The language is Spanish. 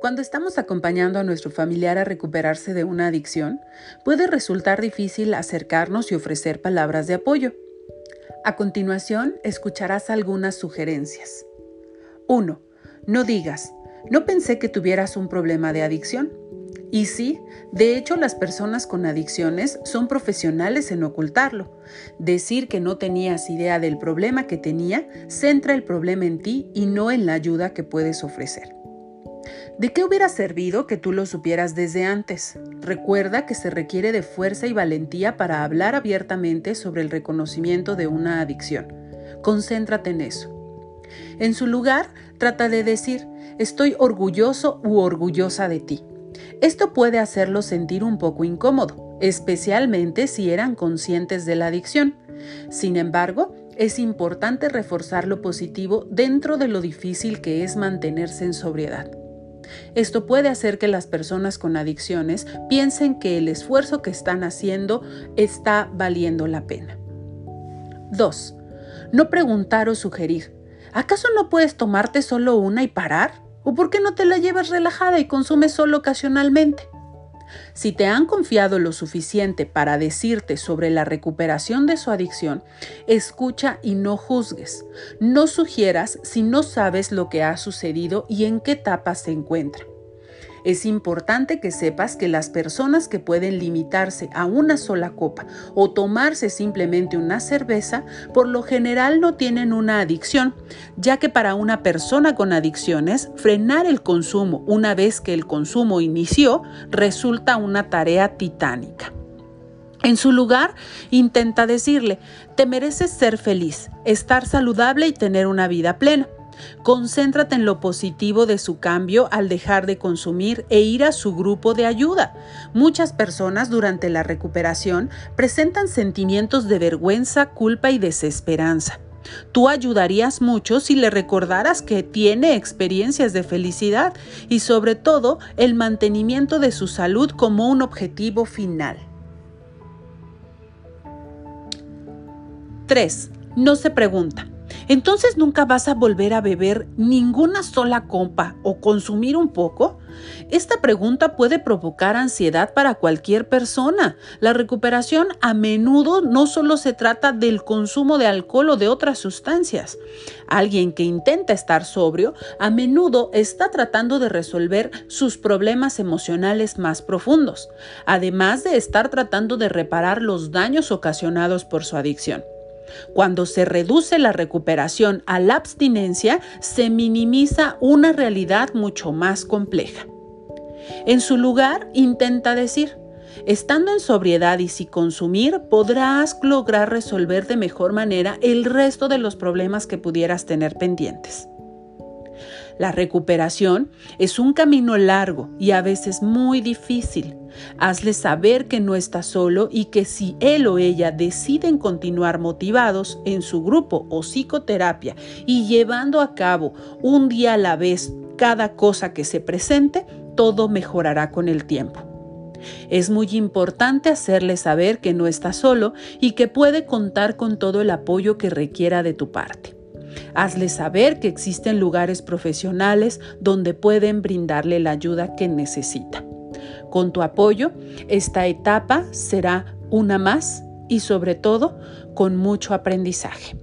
Cuando estamos acompañando a nuestro familiar a recuperarse de una adicción, puede resultar difícil acercarnos y ofrecer palabras de apoyo. A continuación, escucharás algunas sugerencias. 1. No digas, no pensé que tuvieras un problema de adicción. Y sí, de hecho las personas con adicciones son profesionales en ocultarlo. Decir que no tenías idea del problema que tenía centra el problema en ti y no en la ayuda que puedes ofrecer. ¿De qué hubiera servido que tú lo supieras desde antes? Recuerda que se requiere de fuerza y valentía para hablar abiertamente sobre el reconocimiento de una adicción. Concéntrate en eso. En su lugar, trata de decir, estoy orgulloso u orgullosa de ti. Esto puede hacerlo sentir un poco incómodo, especialmente si eran conscientes de la adicción. Sin embargo, es importante reforzar lo positivo dentro de lo difícil que es mantenerse en sobriedad. Esto puede hacer que las personas con adicciones piensen que el esfuerzo que están haciendo está valiendo la pena. 2. No preguntar o sugerir. ¿Acaso no puedes tomarte solo una y parar? ¿O por qué no te la llevas relajada y consumes solo ocasionalmente? Si te han confiado lo suficiente para decirte sobre la recuperación de su adicción, escucha y no juzgues. No sugieras si no sabes lo que ha sucedido y en qué etapa se encuentra. Es importante que sepas que las personas que pueden limitarse a una sola copa o tomarse simplemente una cerveza, por lo general no tienen una adicción, ya que para una persona con adicciones, frenar el consumo una vez que el consumo inició resulta una tarea titánica. En su lugar, intenta decirle, te mereces ser feliz, estar saludable y tener una vida plena. Concéntrate en lo positivo de su cambio al dejar de consumir e ir a su grupo de ayuda. Muchas personas durante la recuperación presentan sentimientos de vergüenza, culpa y desesperanza. Tú ayudarías mucho si le recordaras que tiene experiencias de felicidad y sobre todo el mantenimiento de su salud como un objetivo final. 3. No se pregunta, entonces nunca vas a volver a beber ninguna sola copa o consumir un poco. Esta pregunta puede provocar ansiedad para cualquier persona. La recuperación a menudo no solo se trata del consumo de alcohol o de otras sustancias. Alguien que intenta estar sobrio a menudo está tratando de resolver sus problemas emocionales más profundos, además de estar tratando de reparar los daños ocasionados por su adicción. Cuando se reduce la recuperación a la abstinencia, se minimiza una realidad mucho más compleja. En su lugar, intenta decir, estando en sobriedad y sin consumir, podrás lograr resolver de mejor manera el resto de los problemas que pudieras tener pendientes. La recuperación es un camino largo y a veces muy difícil. Hazle saber que no está solo y que si él o ella deciden continuar motivados en su grupo o psicoterapia y llevando a cabo un día a la vez cada cosa que se presente, todo mejorará con el tiempo. Es muy importante hacerle saber que no está solo y que puede contar con todo el apoyo que requiera de tu parte. Hazle saber que existen lugares profesionales donde pueden brindarle la ayuda que necesita. Con tu apoyo, esta etapa será una más y sobre todo con mucho aprendizaje.